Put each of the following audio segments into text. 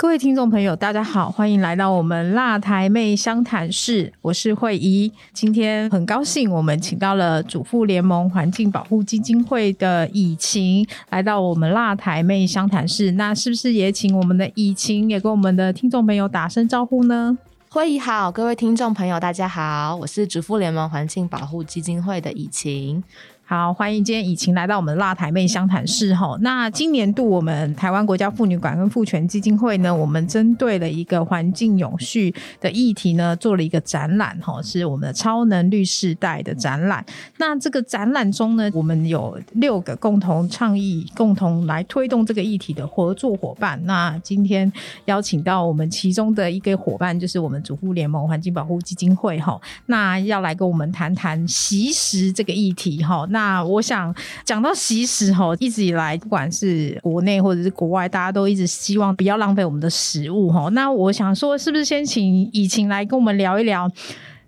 各位听众朋友，大家好，欢迎来到我们辣台妹相谈室，我是慧怡。今天很高兴，我们请到了主妇联盟环境保护基金会的以晴来到我们辣台妹相谈室。那是不是也请我们的以晴也跟我们的听众朋友打声招呼呢？慧怡好，各位听众朋友，大家好，我是主妇联盟环境保护基金会的以晴。好，欢迎今天以晴来到我们辣台妹相谈室哈。那今年度我们台湾国家妇女馆跟妇权基金会呢，我们针对了一个环境永续的议题呢，做了一个展览哈，是我们的超能绿世代的展览。那这个展览中呢，我们有六个共同倡议、共同来推动这个议题的合作伙伴。那今天邀请到我们其中的一个伙伴，就是我们主妇联盟环境保护基金会哈。那要来跟我们谈谈习食这个议题哈。那那我想讲到习食哈，一直以来不管是国内或者是国外，大家都一直希望不要浪费我们的食物哈。那我想说，是不是先请以晴来跟我们聊一聊，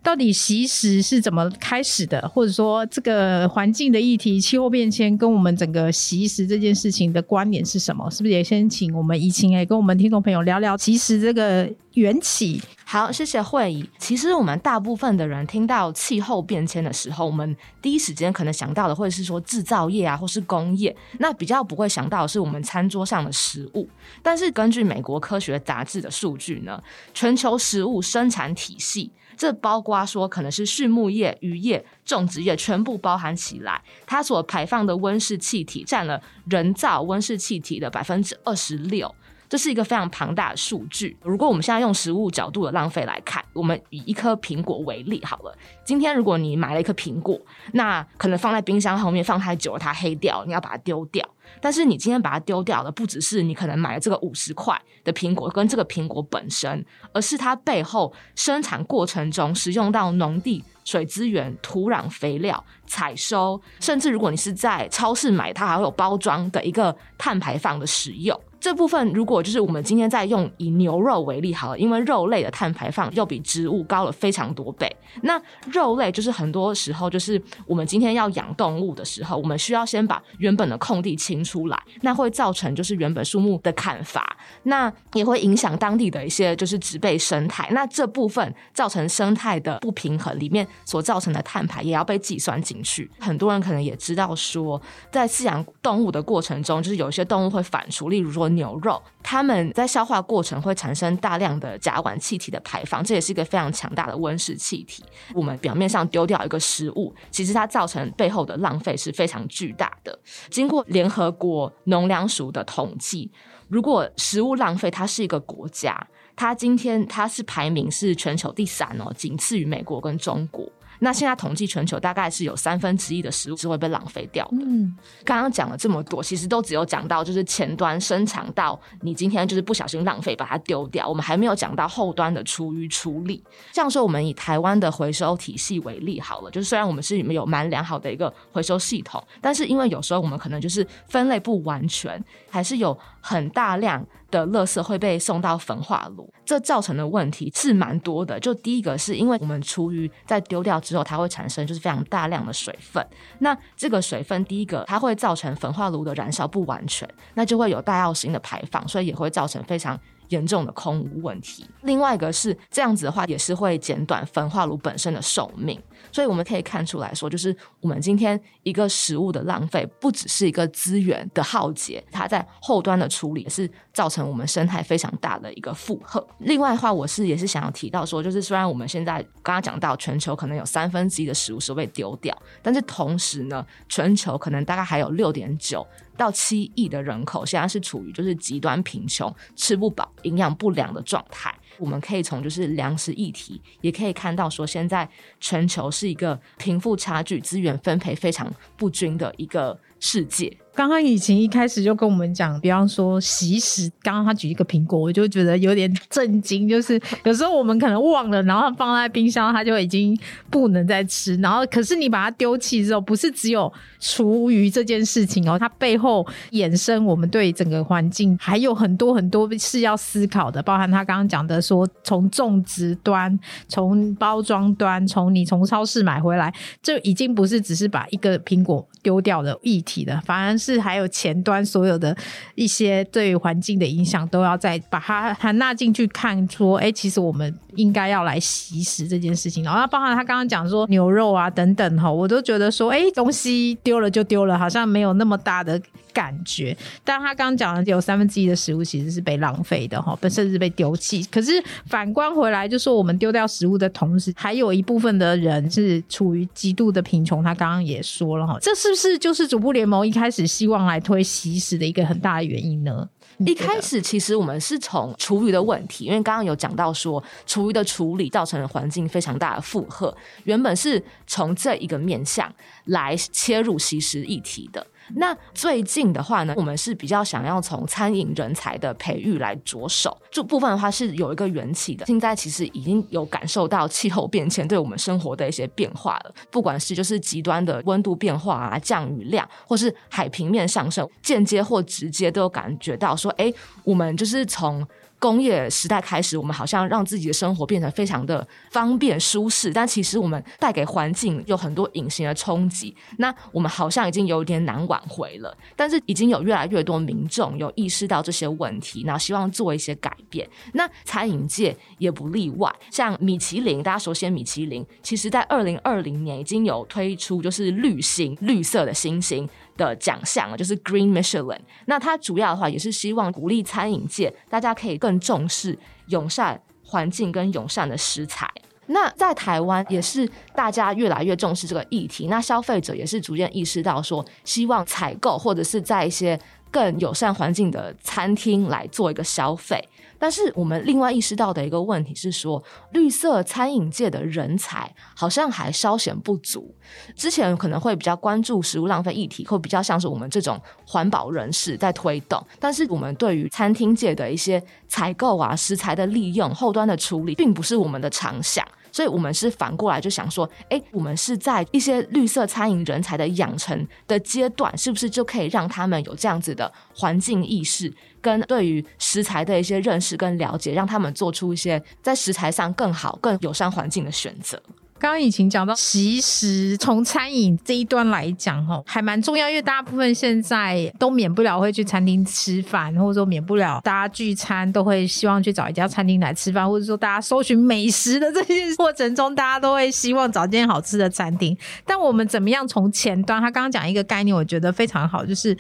到底习食是怎么开始的，或者说这个环境的议题、气候变迁跟我们整个习食这件事情的关联是什么？是不是也先请我们以晴来跟我们听众朋友聊聊习食这个？缘起好，谢谢会议。其实我们大部分的人听到气候变迁的时候，我们第一时间可能想到的，或者是说制造业啊，或是工业，那比较不会想到的是我们餐桌上的食物。但是根据美国科学杂志的数据呢，全球食物生产体系，这包括说可能是畜牧业、渔业、种植业，全部包含起来，它所排放的温室气体占了人造温室气体的百分之二十六。这是一个非常庞大的数据。如果我们现在用食物角度的浪费来看，我们以一颗苹果为例好了。今天如果你买了一颗苹果，那可能放在冰箱后面放太久了，它黑掉，你要把它丢掉。但是你今天把它丢掉的，不只是你可能买了这个五十块的苹果跟这个苹果本身，而是它背后生产过程中使用到农地、水资源、土壤、肥料、采收，甚至如果你是在超市买，它还会有包装的一个碳排放的使用。这部分如果就是我们今天在用以牛肉为例好了，因为肉类的碳排放又比植物高了非常多倍。那肉类就是很多时候就是我们今天要养动物的时候，我们需要先把原本的空地清出来，那会造成就是原本树木的砍伐，那也会影响当地的一些就是植被生态。那这部分造成生态的不平衡，里面所造成的碳排也要被计算进去。很多人可能也知道说，在饲养动物的过程中，就是有一些动物会反刍，例如说。牛肉，它们在消化过程会产生大量的甲烷气体的排放，这也是一个非常强大的温室气体。我们表面上丢掉一个食物，其实它造成背后的浪费是非常巨大的。经过联合国农粮署的统计，如果食物浪费，它是一个国家，它今天它是排名是全球第三哦，仅次于美国跟中国。那现在统计全球大概是有三分之一的食物是会被浪费掉的。嗯，刚刚讲了这么多，其实都只有讲到就是前端生产到你今天就是不小心浪费把它丢掉，我们还没有讲到后端的厨余处理。这样说我们以台湾的回收体系为例好了，就是虽然我们是有蛮良好的一个回收系统，但是因为有时候我们可能就是分类不完全，还是有很大量。的垃圾会被送到焚化炉，这造成的问题是蛮多的。就第一个是因为我们厨余在丢掉之后，它会产生就是非常大量的水分。那这个水分，第一个它会造成焚化炉的燃烧不完全，那就会有大药型的排放，所以也会造成非常。严重的空污问题，另外一个是这样子的话，也是会减短焚化炉本身的寿命。所以我们可以看出来说，就是我们今天一个食物的浪费，不只是一个资源的耗竭，它在后端的处理是造成我们生态非常大的一个负荷。另外的话，我是也是想要提到说，就是虽然我们现在刚刚讲到全球可能有三分之一的食物是被丢掉，但是同时呢，全球可能大概还有六点九。到七亿的人口，现在是处于就是极端贫穷、吃不饱、营养不良的状态。我们可以从就是粮食议题，也可以看到说，现在全球是一个贫富差距、资源分配非常不均的一个世界。刚刚以晴一开始就跟我们讲，比方说习食，刚刚他举一个苹果，我就觉得有点震惊。就是有时候我们可能忘了，然后放在冰箱，它就已经不能再吃。然后可是你把它丢弃之后，不是只有厨余这件事情哦，它背后衍生我们对整个环境还有很多很多是要思考的，包含他刚刚讲的说，从种植端、从包装端、从你从超市买回来，就已经不是只是把一个苹果丢掉的议题的，反而是还有前端所有的一些对环境的影响，都要再把它含纳进去看。说，哎，其实我们应该要来习食这件事情。然后，包含他刚刚讲说牛肉啊等等哈，我都觉得说，哎，东西丢了就丢了，好像没有那么大的感觉。但他刚刚讲的有三分之一的食物其实是被浪费的哈，甚至被丢弃。可是反观回来，就说我们丢掉食物的同时，还有一部分的人是处于极度的贫穷。他刚刚也说了哈，这是不是就是主部联盟一开始希望来推习食的一个很大的原因呢？一开始其实我们是从厨余的问题，因为刚刚有讲到说厨余的处理造成了环境非常大的负荷，原本是从这一个面向来切入习食议题的。那最近的话呢，我们是比较想要从餐饮人才的培育来着手。这部分的话是有一个缘起的。现在其实已经有感受到气候变迁对我们生活的一些变化了，不管是就是极端的温度变化啊、降雨量，或是海平面上升，间接或直接都有感觉到说，哎，我们就是从。工业时代开始，我们好像让自己的生活变得非常的方便舒适，但其实我们带给环境有很多隐形的冲击。那我们好像已经有点难挽回了，但是已经有越来越多民众有意识到这些问题，然后希望做一些改变。那餐饮界也不例外，像米其林，大家熟悉米其林，其实在二零二零年已经有推出就是绿星绿色的星星。的奖项就是 Green Michelin。那它主要的话也是希望鼓励餐饮界，大家可以更重视友善环境跟友善的食材。那在台湾也是大家越来越重视这个议题，那消费者也是逐渐意识到说，希望采购或者是在一些更友善环境的餐厅来做一个消费。但是我们另外意识到的一个问题是说，绿色餐饮界的人才好像还稍显不足。之前可能会比较关注食物浪费议题，会比较像是我们这种环保人士在推动。但是我们对于餐厅界的一些采购啊、食材的利用、后端的处理，并不是我们的长项。所以我们是反过来就想说，哎，我们是在一些绿色餐饮人才的养成的阶段，是不是就可以让他们有这样子的环境意识，跟对于食材的一些认识跟了解，让他们做出一些在食材上更好、更友善环境的选择。刚刚引擎讲到，其实从餐饮这一端来讲，哈，还蛮重要，因为大部分现在都免不了会去餐厅吃饭，或者说免不了大家聚餐都会希望去找一家餐厅来吃饭，或者说大家搜寻美食的这些过程中，大家都会希望找间好吃的餐厅。但我们怎么样从前端？他刚刚讲一个概念，我觉得非常好，就是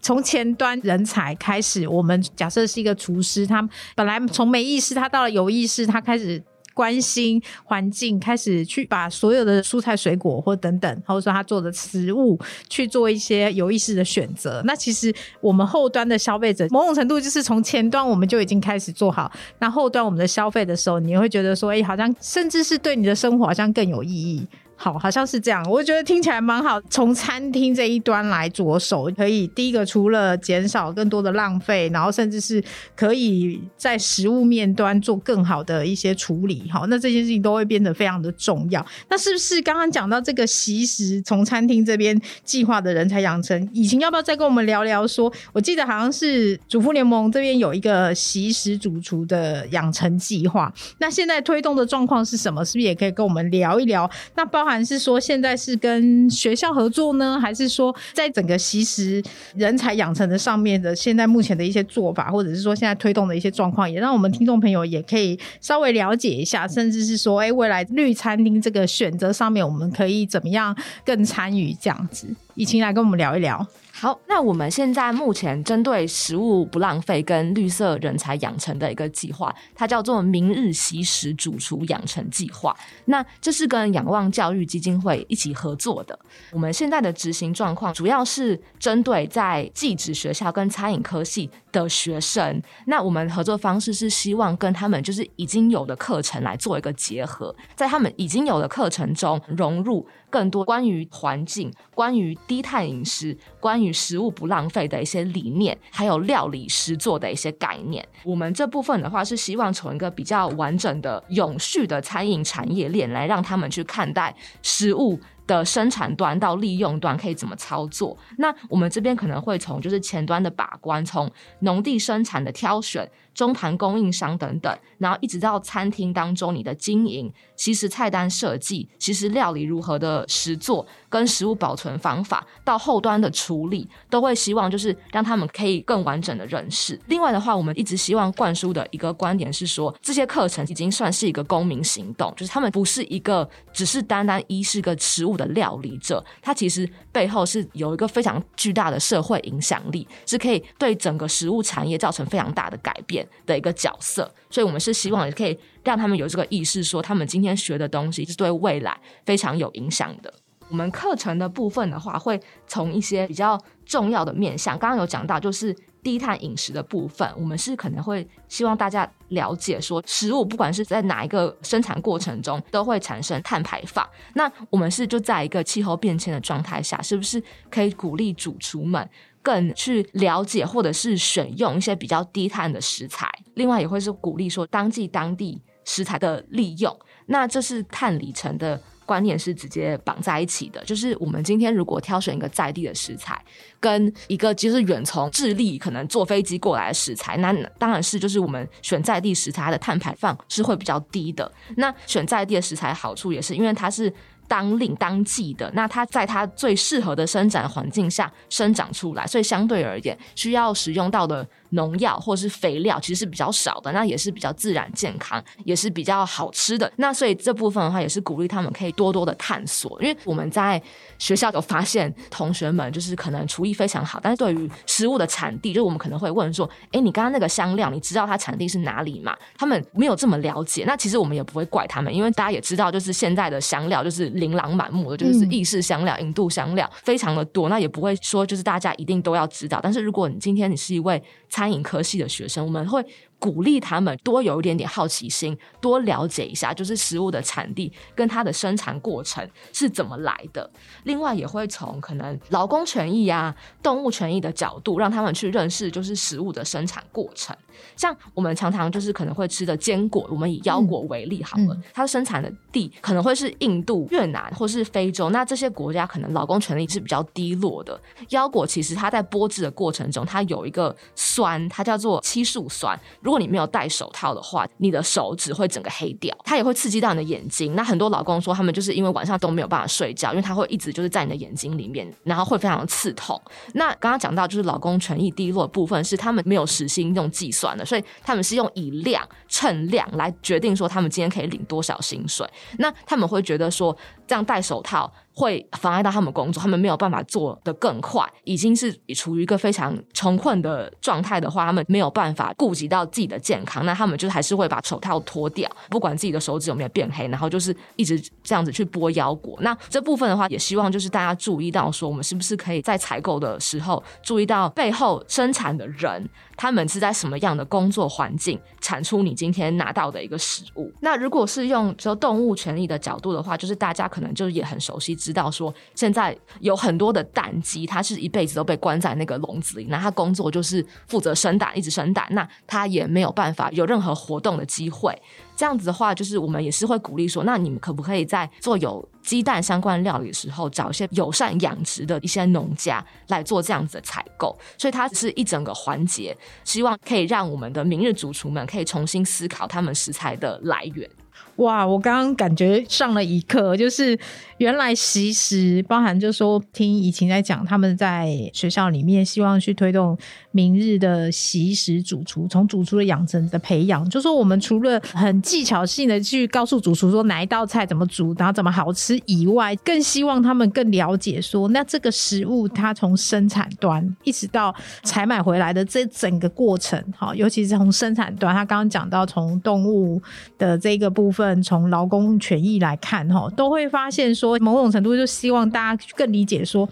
从前端人才开始。我们假设是一个厨师，他本来从没意识，他到了有意识，他开始。关心环境，开始去把所有的蔬菜、水果或等等，或者说他做的食物，去做一些有意识的选择。那其实我们后端的消费者，某种程度就是从前端我们就已经开始做好，那后端我们的消费的时候，你会觉得说，哎，好像甚至是对你的生活好像更有意义。好，好像是这样。我觉得听起来蛮好。从餐厅这一端来着手，可以第一个除了减少更多的浪费，然后甚至是可以在食物面端做更好的一些处理。好，那这件事情都会变得非常的重要。那是不是刚刚讲到这个习食从餐厅这边计划的人才养成？以前要不要再跟我们聊聊？说我记得好像是主妇联盟这边有一个习食主厨的养成计划。那现在推动的状况是什么？是不是也可以跟我们聊一聊？那包。还是说现在是跟学校合作呢，还是说在整个其实人才养成的上面的现在目前的一些做法，或者是说现在推动的一些状况，也让我们听众朋友也可以稍微了解一下，甚至是说，哎，未来绿餐厅这个选择上面，我们可以怎么样更参与这样子？以晴来跟我们聊一聊。好，那我们现在目前针对食物不浪费跟绿色人才养成的一个计划，它叫做“明日习食主厨养成计划”。那这是跟仰望教育基金会一起合作的。我们现在的执行状况主要是针对在技职学校跟餐饮科系的学生。那我们合作方式是希望跟他们就是已经有的课程来做一个结合，在他们已经有的课程中融入更多关于环境、关于低碳饮食、关于食物不浪费的一些理念，还有料理实作的一些概念。我们这部分的话是希望从一个比较完整的、永续的餐饮产业链来让他们去看待食物。的生产端到利用端可以怎么操作？那我们这边可能会从就是前端的把关，从农地生产的挑选。中盘供应商等等，然后一直到餐厅当中，你的经营，其实菜单设计，其实料理如何的实做，跟食物保存方法，到后端的处理，都会希望就是让他们可以更完整的认识。另外的话，我们一直希望灌输的一个观点是说，这些课程已经算是一个公民行动，就是他们不是一个只是单单一是个食物的料理者，它其实背后是有一个非常巨大的社会影响力，是可以对整个食物产业造成非常大的改变。的一个角色，所以我们是希望也可以让他们有这个意识，说他们今天学的东西是对未来非常有影响的。我们课程的部分的话，会从一些比较重要的面向，刚刚有讲到，就是低碳饮食的部分，我们是可能会希望大家了解说，食物不管是在哪一个生产过程中，都会产生碳排放。那我们是就在一个气候变迁的状态下，是不是可以鼓励主厨们？更去了解，或者是选用一些比较低碳的食材。另外，也会是鼓励说当季当地食材的利用。那这是碳里程的观念是直接绑在一起的。就是我们今天如果挑选一个在地的食材，跟一个就是远从智利可能坐飞机过来的食材，那当然是就是我们选在地食材的碳排放是会比较低的。那选在地的食材好处也是因为它是。当令当季的，那它在它最适合的生长环境下生长出来，所以相对而言需要使用到的。农药或是肥料其实是比较少的，那也是比较自然健康，也是比较好吃的。那所以这部分的话，也是鼓励他们可以多多的探索。因为我们在学校有发现，同学们就是可能厨艺非常好，但是对于食物的产地，就我们可能会问说：“哎，你刚刚那个香料，你知道它产地是哪里吗？”他们没有这么了解。那其实我们也不会怪他们，因为大家也知道，就是现在的香料就是琳琅满目的，就是意式香料、印度香料非常的多。那也不会说就是大家一定都要知道。但是如果你今天你是一位餐餐饮科系的学生，我们会。鼓励他们多有一点点好奇心，多了解一下，就是食物的产地跟它的生产过程是怎么来的。另外，也会从可能劳工权益啊、动物权益的角度，让他们去认识就是食物的生产过程。像我们常常就是可能会吃的坚果，我们以腰果为例好了，它生产的地可能会是印度、越南或是非洲，那这些国家可能劳工权益是比较低落的。腰果其实它在剥制的过程中，它有一个酸，它叫做漆树酸。如果如果你没有戴手套的话，你的手指会整个黑掉，它也会刺激到你的眼睛。那很多老公说，他们就是因为晚上都没有办法睡觉，因为它会一直就是在你的眼睛里面，然后会非常的刺痛。那刚刚讲到就是老公权益低落的部分，是他们没有实心用计算的，所以他们是用以量称量来决定说他们今天可以领多少薪水。那他们会觉得说，这样戴手套。会妨碍到他们工作，他们没有办法做得更快，已经是处于一个非常穷困的状态的话，他们没有办法顾及到自己的健康，那他们就还是会把手套脱掉，不管自己的手指有没有变黑，然后就是一直这样子去剥腰果。那这部分的话，也希望就是大家注意到，说我们是不是可以在采购的时候注意到背后生产的人。他们是在什么样的工作环境产出你今天拿到的一个食物？那如果是用说动物权利的角度的话，就是大家可能就是也很熟悉，知道说现在有很多的蛋鸡，它是一辈子都被关在那个笼子里，那它工作就是负责生蛋，一直生蛋，那它也没有办法有任何活动的机会。这样子的话，就是我们也是会鼓励说，那你们可不可以在做有鸡蛋相关料理的时候，找一些友善养殖的一些农家来做这样子的采购？所以它是一整个环节，希望可以让我们的明日主厨们可以重新思考他们食材的来源。哇，我刚刚感觉上了一课，就是原来习食包含，就说听怡晴在讲，他们在学校里面希望去推动明日的习食主厨，从主厨的养成的培养，就说我们除了很技巧性的去告诉主厨说哪一道菜怎么煮，然后怎么好吃以外，更希望他们更了解说，那这个食物它从生产端一直到采买回来的这整个过程，哈，尤其是从生产端，他刚刚讲到从动物的这个部分。从劳工权益来看，哈，都会发现说，某种程度就希望大家更理解说，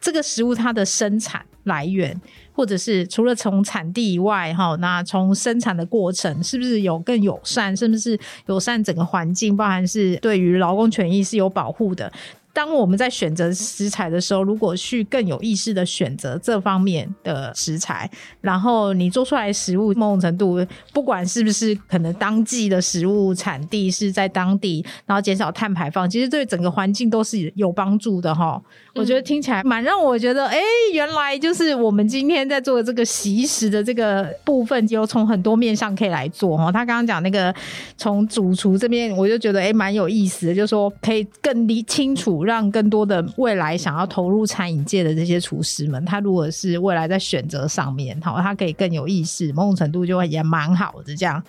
这个食物它的生产来源，或者是除了从产地以外，哈，那从生产的过程是不是有更友善，是不是友善整个环境，包含是对于劳工权益是有保护的。当我们在选择食材的时候，如果去更有意识的选择这方面的食材，然后你做出来的食物某种程度，不管是不是可能当季的食物产地是在当地，然后减少碳排放，其实对整个环境都是有帮助的哈。我觉得听起来蛮让我觉得，哎，原来就是我们今天在做的这个习食的这个部分，有从很多面向可以来做哈。他刚刚讲那个从主厨这边，我就觉得哎蛮有意思的，就是说可以更理清楚，让更多的未来想要投入餐饮界的这些厨师们，他如果是未来在选择上面，好，他可以更有意识，某种程度就会也蛮好的这样。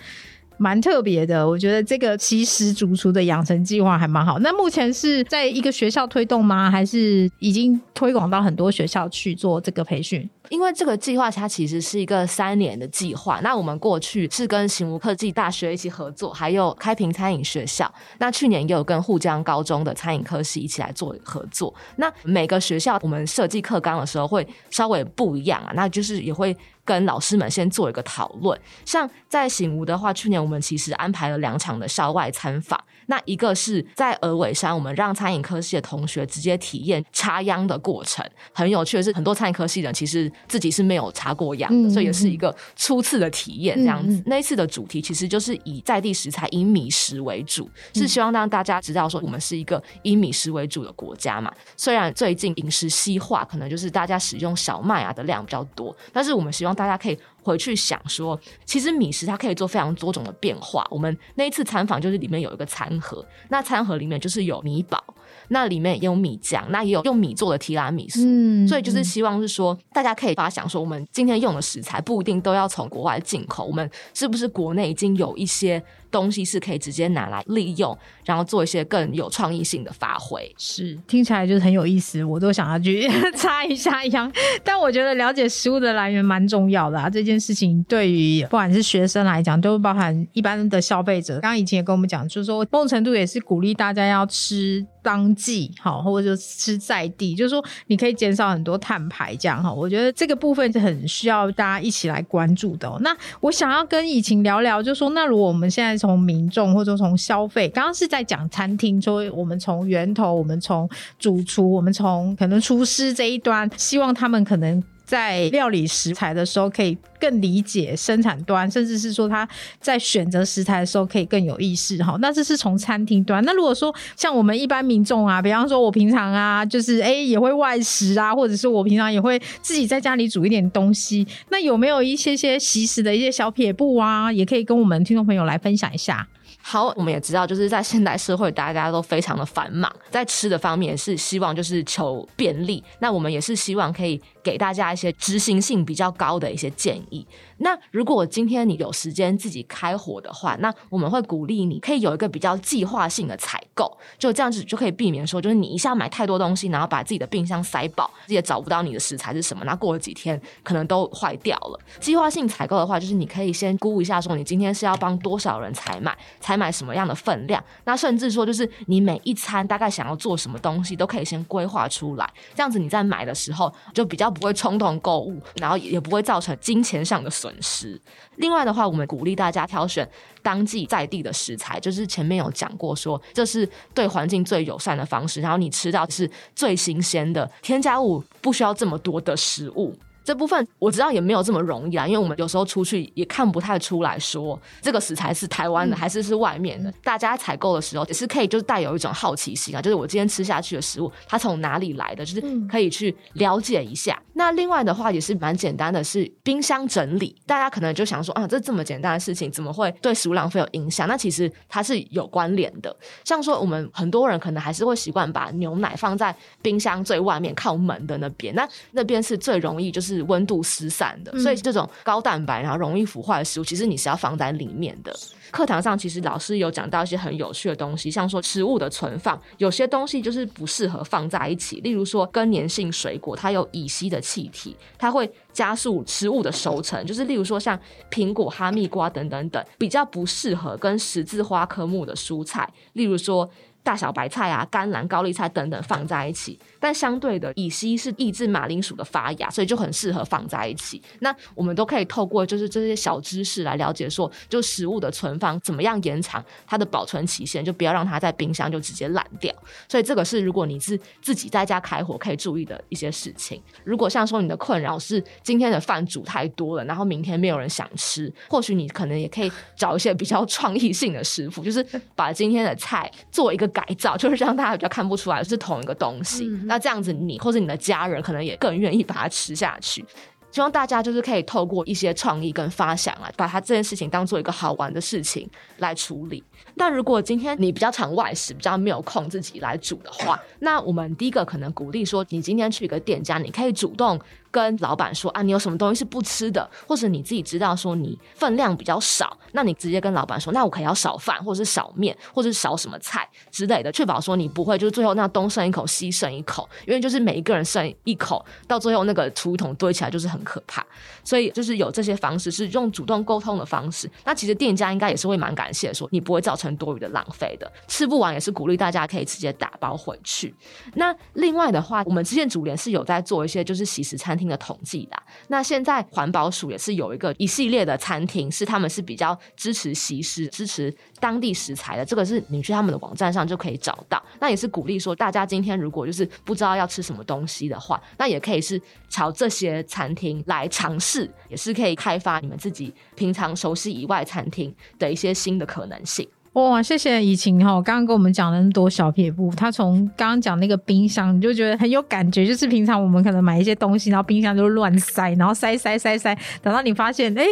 蛮特别的，我觉得这个其实主厨的养成计划还蛮好。那目前是在一个学校推动吗？还是已经推广到很多学校去做这个培训？因为这个计划它其实是一个三年的计划。那我们过去是跟醒吾科技大学一起合作，还有开平餐饮学校。那去年也有跟沪江高中的餐饮科系一起来做合作。那每个学校我们设计课纲的时候会稍微不一样啊，那就是也会。跟老师们先做一个讨论，像在醒吾的话，去年我们其实安排了两场的校外参访。那一个是在鹅尾山，我们让餐饮科系的同学直接体验插秧的过程，很有趣的是，很多餐饮科系人其实自己是没有插过秧的，所以也是一个初次的体验。这样子，那一次的主题其实就是以在地食材以米食为主，是希望让大家知道说，我们是一个以米食为主的国家嘛。虽然最近饮食西化，可能就是大家使用小麦啊的量比较多，但是我们希望大家可以。回去想说，其实米食它可以做非常多种的变化。我们那一次参访就是里面有一个餐盒，那餐盒里面就是有米堡，那里面也有米浆，那也有用米做的提拉米苏。嗯，所以就是希望是说，大家可以发想说，我们今天用的食材不一定都要从国外进口，我们是不是国内已经有一些。东西是可以直接拿来利用，然后做一些更有创意性的发挥。是听起来就是很有意思，我都想要去 擦一下样。但我觉得了解食物的来源蛮重要的啊，这件事情对于不管是学生来讲，都包含一般的消费者。刚刚以前也跟我们讲，就是说某种程度也是鼓励大家要吃当季好，或者吃在地，就是说你可以减少很多碳排这样哈。我觉得这个部分是很需要大家一起来关注的。那我想要跟以晴聊聊，就是说那如果我们现在从民众或者从消费，刚刚是在讲餐厅，说我们从源头，我们从主厨，我们从可能厨师这一端，希望他们可能。在料理食材的时候，可以更理解生产端，甚至是说他在选择食材的时候可以更有意识哈。那这是从餐厅端。那如果说像我们一般民众啊，比方说我平常啊，就是哎也会外食啊，或者是我平常也会自己在家里煮一点东西，那有没有一些些习食的一些小撇步啊，也可以跟我们听众朋友来分享一下。好，我们也知道，就是在现代社会，大家都非常的繁忙，在吃的方面是希望就是求便利。那我们也是希望可以给大家一些执行性比较高的一些建议。那如果今天你有时间自己开火的话，那我们会鼓励你可以有一个比较计划性的采购，就这样子就可以避免说，就是你一下买太多东西，然后把自己的冰箱塞饱，也找不到你的食材是什么，那过了几天可能都坏掉了。计划性采购的话，就是你可以先估一下，说你今天是要帮多少人采买，买什么样的分量，那甚至说就是你每一餐大概想要做什么东西，都可以先规划出来，这样子你在买的时候就比较不会冲动购物，然后也不会造成金钱上的损失。另外的话，我们鼓励大家挑选当季在地的食材，就是前面有讲过，说这是对环境最友善的方式，然后你吃到是最新鲜的，添加物不需要这么多的食物。这部分我知道也没有这么容易啊，因为我们有时候出去也看不太出来说这个食材是台湾的还是是外面的。大家采购的时候也是可以，就是带有一种好奇心啊，就是我今天吃下去的食物它从哪里来的，就是可以去了解一下。那另外的话也是蛮简单的，是冰箱整理。大家可能就想说啊，这这么简单的事情怎么会对食物浪费有影响？那其实它是有关联的。像说我们很多人可能还是会习惯把牛奶放在冰箱最外面靠门的那边，那那边是最容易就是。温度失散的，所以这种高蛋白然后容易腐坏的食物，其实你是要放在里面的。课堂上其实老师有讲到一些很有趣的东西，像说食物的存放，有些东西就是不适合放在一起。例如说更年性水果，它有乙烯的气体，它会加速食物的熟成。就是例如说像苹果、哈密瓜等等等，比较不适合跟十字花科目的蔬菜，例如说。大小白菜啊、甘蓝、高丽菜等等放在一起。但相对的，乙烯是抑制马铃薯的发芽，所以就很适合放在一起。那我们都可以透过就是这些小知识来了解，说就食物的存放怎么样延长它的保存期限，就不要让它在冰箱就直接烂掉。所以这个是如果你是自己在家开火可以注意的一些事情。如果像说你的困扰是今天的饭煮太多了，然后明天没有人想吃，或许你可能也可以找一些比较创意性的食谱，就是把今天的菜做一个改造，就是让大家比较看不出来是同一个东西。那那这样子，你或者你的家人可能也更愿意把它吃下去。希望大家就是可以透过一些创意跟发想啊，把它这件事情当做一个好玩的事情来处理。但如果今天你比较常外食，比较没有空自己来煮的话，那我们第一个可能鼓励说，你今天去一个店家，你可以主动。跟老板说啊，你有什么东西是不吃的，或者你自己知道说你分量比较少，那你直接跟老板说，那我可以要少饭，或者是少面，或者是少什么菜之类的，确保说你不会就是最后那东剩一口西剩一口，因为就是每一个人剩一口，到最后那个厨余桶堆起来就是很可怕。所以就是有这些方式是用主动沟通的方式，那其实店家应该也是会蛮感谢说你不会造成多余的浪费的，吃不完也是鼓励大家可以直接打包回去。那另外的话，我们之前主联是有在做一些就是喜食餐厅。的统计的，那现在环保署也是有一个一系列的餐厅，是他们是比较支持西施、支持当地食材的。这个是你去他们的网站上就可以找到。那也是鼓励说，大家今天如果就是不知道要吃什么东西的话，那也可以是朝这些餐厅来尝试，也是可以开发你们自己平常熟悉以外餐厅的一些新的可能性。哇，谢谢怡晴哈，刚刚跟我们讲了那么多小撇步。他从刚刚讲那个冰箱，你就觉得很有感觉，就是平常我们可能买一些东西，然后冰箱就乱塞，然后塞塞塞塞，等到你发现，哎。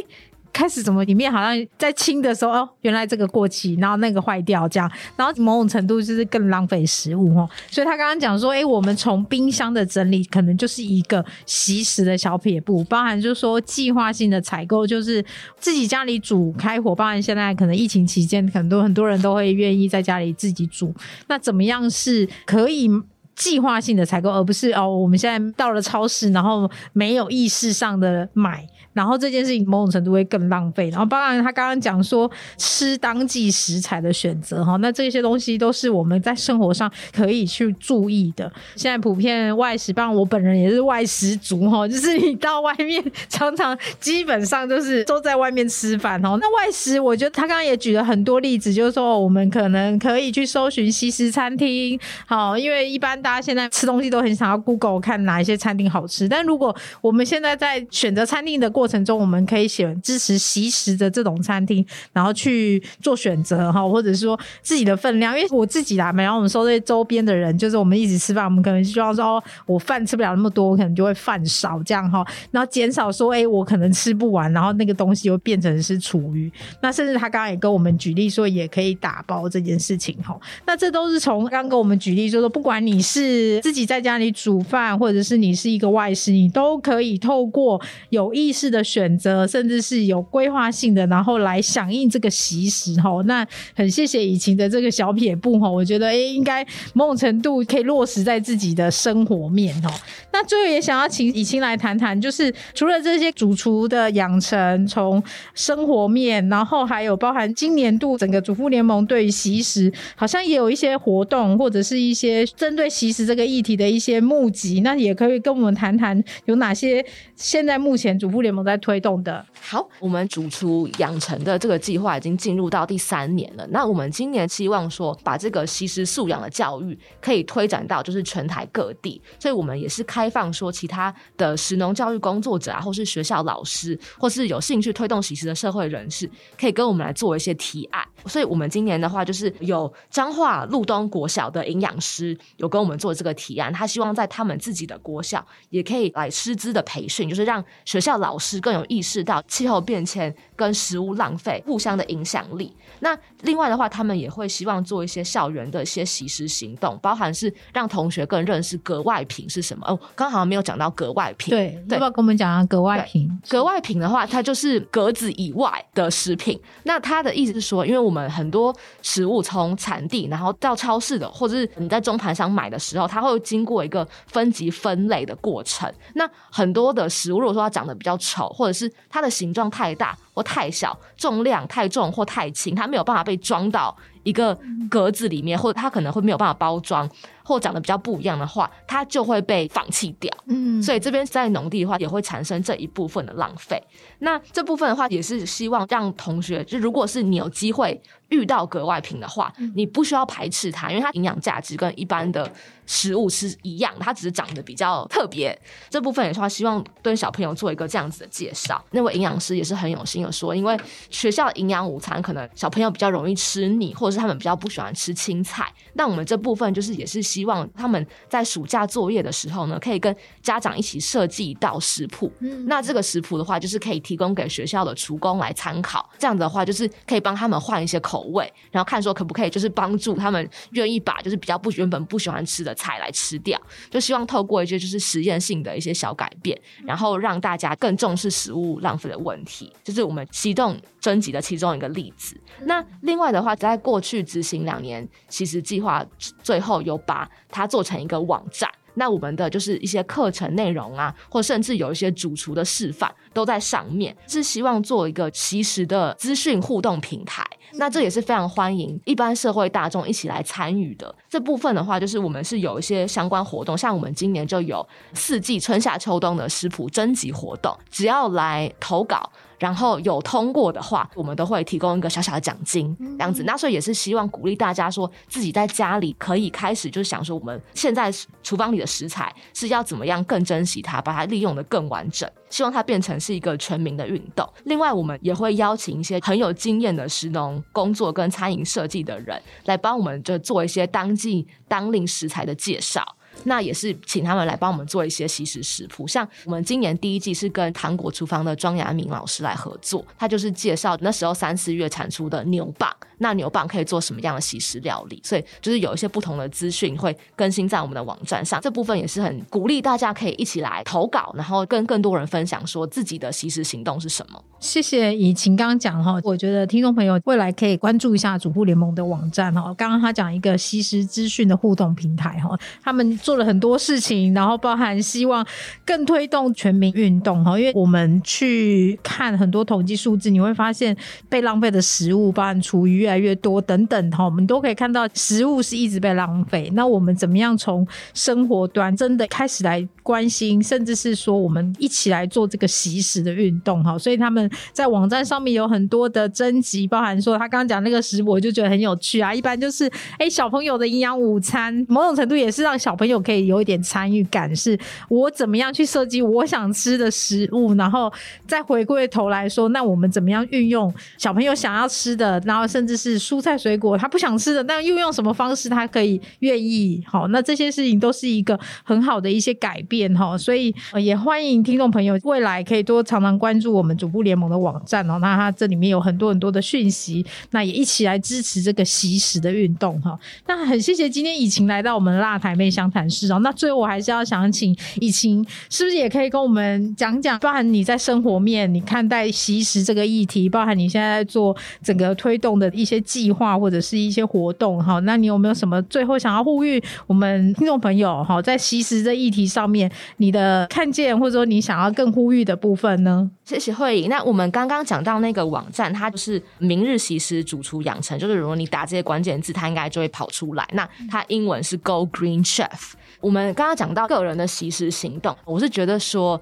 开始怎么里面好像在清的时候哦，原来这个过期，然后那个坏掉这样，然后某种程度就是更浪费食物哦。所以他刚刚讲说，哎，我们从冰箱的整理可能就是一个习食的小撇步，包含就是说计划性的采购，就是自己家里煮开火，包含现在可能疫情期间，很多很多人都会愿意在家里自己煮。那怎么样是可以计划性的采购，而不是哦，我们现在到了超市，然后没有意识上的买。然后这件事情某种程度会更浪费。然后当然他刚刚讲说吃当季食材的选择哈，那这些东西都是我们在生活上可以去注意的。现在普遍外食，当然我本人也是外食族哈，就是你到外面常常基本上就是都在外面吃饭哈。那外食，我觉得他刚刚也举了很多例子，就是说我们可能可以去搜寻西式餐厅，好，因为一般大家现在吃东西都很想要 Google 看哪一些餐厅好吃。但如果我们现在在选择餐厅的过，过程中，我们可以选支持习食的这种餐厅，然后去做选择哈，或者是说自己的分量。因为我自己啦，然后我们说这些周边的人，就是我们一起吃饭，我们可能希望说，我饭吃不了那么多，我可能就会饭少这样哈，然后减少说，哎，我可能吃不完，然后那个东西又变成是厨余。那甚至他刚刚也跟我们举例说，也可以打包这件事情哈。那这都是从刚跟我们举例，就说不管你是自己在家里煮饭，或者是你是一个外食，你都可以透过有意识。的选择，甚至是有规划性的，然后来响应这个习时哈。那很谢谢以晴的这个小撇步哈，我觉得哎，应该某种程度可以落实在自己的生活面哦。那最后也想要请以晴来谈谈，就是除了这些主厨的养成，从生活面，然后还有包含今年度整个主妇联盟对于习时，好像也有一些活动，或者是一些针对习时这个议题的一些募集，那也可以跟我们谈谈有哪些现在目前主妇联盟。在推动的好，我们主厨养成的这个计划已经进入到第三年了。那我们今年希望说，把这个西食素养的教育可以推展到就是全台各地，所以我们也是开放说，其他的食农教育工作者啊，或是学校老师，或是有兴趣推动西食的社会人士，可以跟我们来做一些提案。所以我们今年的话，就是有彰化路东国小的营养师有跟我们做这个提案，他希望在他们自己的国小也可以来师资的培训，就是让学校老师。是更有意识到气候变迁跟食物浪费互相的影响力。那另外的话，他们也会希望做一些校园的一些习食行动，包含是让同学更认识格外品是什么。哦，刚好没有讲到格外品，对，要不要跟我们讲下格外品？格外品的话，它就是格子以外的食品。那它的意思是说，因为我们很多食物从产地，然后到超市的，或者是你在中盘商买的时候，它会经过一个分级分类的过程。那很多的食物，如果说它长得比较丑，或者是它的形状太大或太小，重量太重或太轻，它没有办法被装到一个格子里面，或者它可能会没有办法包装，或长得比较不一样的话，它就会被放弃掉。嗯，所以这边在农地的话，也会产生这一部分的浪费。那这部分的话，也是希望让同学，就如果是你有机会遇到格外品的话，你不需要排斥它，因为它营养价值跟一般的食物是一样的，它只是长得比较特别。这部分也是话，希望对小朋友做一个这样子的介绍。那位营养师也是很有心的说，因为学校的营养午餐可能小朋友比较容易吃腻，或者是他们比较不喜欢吃青菜。那我们这部分就是也是希望他们在暑假作业的时候呢，可以跟家长一起设计一道食谱。嗯那这个食谱的话，就是可以提供给学校的厨工来参考。这样的话，就是可以帮他们换一些口味，然后看说可不可以就是帮助他们愿意把就是比较不原本不喜欢吃的菜来吃掉。就希望透过一些就是实验性的一些小改变，然后让大家更重视食物浪费的问题。就是我们启动征集的其中一个例子。那另外的话，在过去执行两年，其实计划最后有把它做成一个网站。那我们的就是一些课程内容啊，或甚至有一些主厨的示范都在上面，是希望做一个及时的资讯互动平台。那这也是非常欢迎一般社会大众一起来参与的。这部分的话，就是我们是有一些相关活动，像我们今年就有四季春夏秋冬的食谱征集活动，只要来投稿。然后有通过的话，我们都会提供一个小小的奖金，这样子。那所以也是希望鼓励大家说，自己在家里可以开始就是想说，我们现在厨房里的食材是要怎么样更珍惜它，把它利用的更完整。希望它变成是一个全民的运动。另外，我们也会邀请一些很有经验的食农工作跟餐饮设计的人来帮我们，就做一些当季当令食材的介绍。那也是请他们来帮我们做一些西食食谱，像我们今年第一季是跟糖果厨房的庄雅敏老师来合作，他就是介绍那时候三四月产出的牛蒡，那牛蒡可以做什么样的西食料理，所以就是有一些不同的资讯会更新在我们的网站上，这部分也是很鼓励大家可以一起来投稿，然后跟更多人分享说自己的西食行动是什么。谢谢以晴刚刚讲哈，我觉得听众朋友未来可以关注一下主妇联盟的网站哈。刚刚他讲一个西食资讯的互动平台哈，他们做了很多事情，然后包含希望更推动全民运动哈。因为我们去看很多统计数字，你会发现被浪费的食物，包含厨余越来越多等等哈，我们都可以看到食物是一直被浪费。那我们怎么样从生活端真的开始来关心，甚至是说我们一起来做这个习食的运动哈？所以他们。在网站上面有很多的征集，包含说他刚刚讲那个食谱，我就觉得很有趣啊。一般就是哎，小朋友的营养午餐，某种程度也是让小朋友就可以有一点参与感，是我怎么样去设计我想吃的食物，然后再回归头来说，那我们怎么样运用小朋友想要吃的，然后甚至是蔬菜水果他不想吃的，那又用什么方式他可以愿意好？那这些事情都是一个很好的一些改变哈。所以也欢迎听众朋友未来可以多常常关注我们主播联盟的网站哦。那它这里面有很多很多的讯息，那也一起来支持这个习食的运动哈。那很谢谢今天以晴来到我们辣台妹相谈室哦。那最后我还是要想请以晴，是不是也可以跟我们讲讲，包含你在生活面你看待习食这个议题，包含你现在在做整个推动的一些计划或者是一些活动哈。那你有没有什么最后想要呼吁我们听众朋友哈，在习食这议题上面，你的看见或者说你想要更呼吁的部分呢？谢谢慧颖。那我们刚刚讲到那个网站，它就是明日习食主厨养成，就是如果你打这些关键字，它应该就会跑出来。那它英文是 Go Green Chef。我们刚刚讲到个人的习食行动，我是觉得说。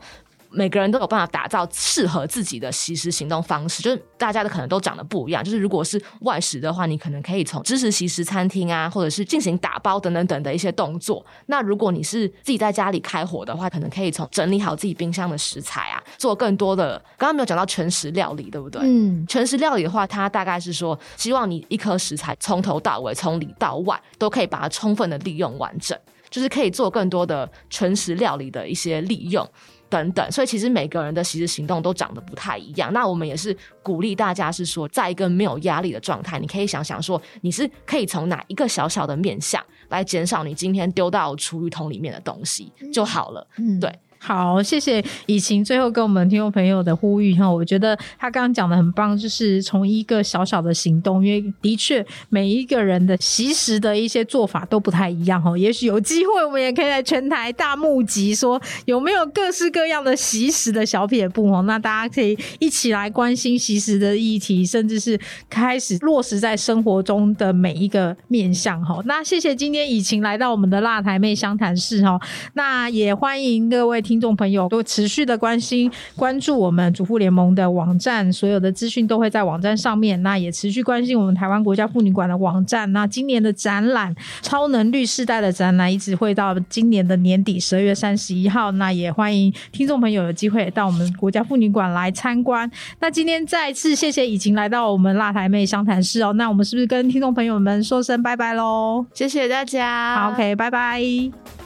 每个人都有办法打造适合自己的习食行动方式，就是大家的可能都长得不一样。就是如果是外食的话，你可能可以从支持习食餐厅啊，或者是进行打包等等等的一些动作。那如果你是自己在家里开火的话，可能可以从整理好自己冰箱的食材啊，做更多的。刚刚没有讲到全食料理，对不对？嗯，全食料理的话，它大概是说，希望你一颗食材从头到尾，从里到外都可以把它充分的利用完整，就是可以做更多的全食料理的一些利用。等等，所以其实每个人的其实行动都长得不太一样。那我们也是鼓励大家，是说在一个没有压力的状态，你可以想想说，你是可以从哪一个小小的面向来减少你今天丢到厨余桶里面的东西就好了。嗯，对。好，谢谢以晴最后跟我们听众朋友的呼吁哈，我觉得他刚刚讲的很棒，就是从一个小小的行动，因为的确每一个人的习食的一些做法都不太一样哈，也许有机会我们也可以在全台大募集，说有没有各式各样的习食的小撇步哦，那大家可以一起来关心习食的议题，甚至是开始落实在生活中的每一个面向哈。那谢谢今天以晴来到我们的辣台妹相谈室哈，那也欢迎各位。听众朋友都持续的关心关注我们主妇联盟的网站，所有的资讯都会在网站上面。那也持续关心我们台湾国家妇女馆的网站。那今年的展览《超能律世代》的展览一直会到今年的年底十二月三十一号。那也欢迎听众朋友有机会到我们国家妇女馆来参观。那今天再次谢谢已经来到我们辣台妹湘潭市哦。那我们是不是跟听众朋友们说声拜拜喽？谢谢大家。好，OK，拜拜。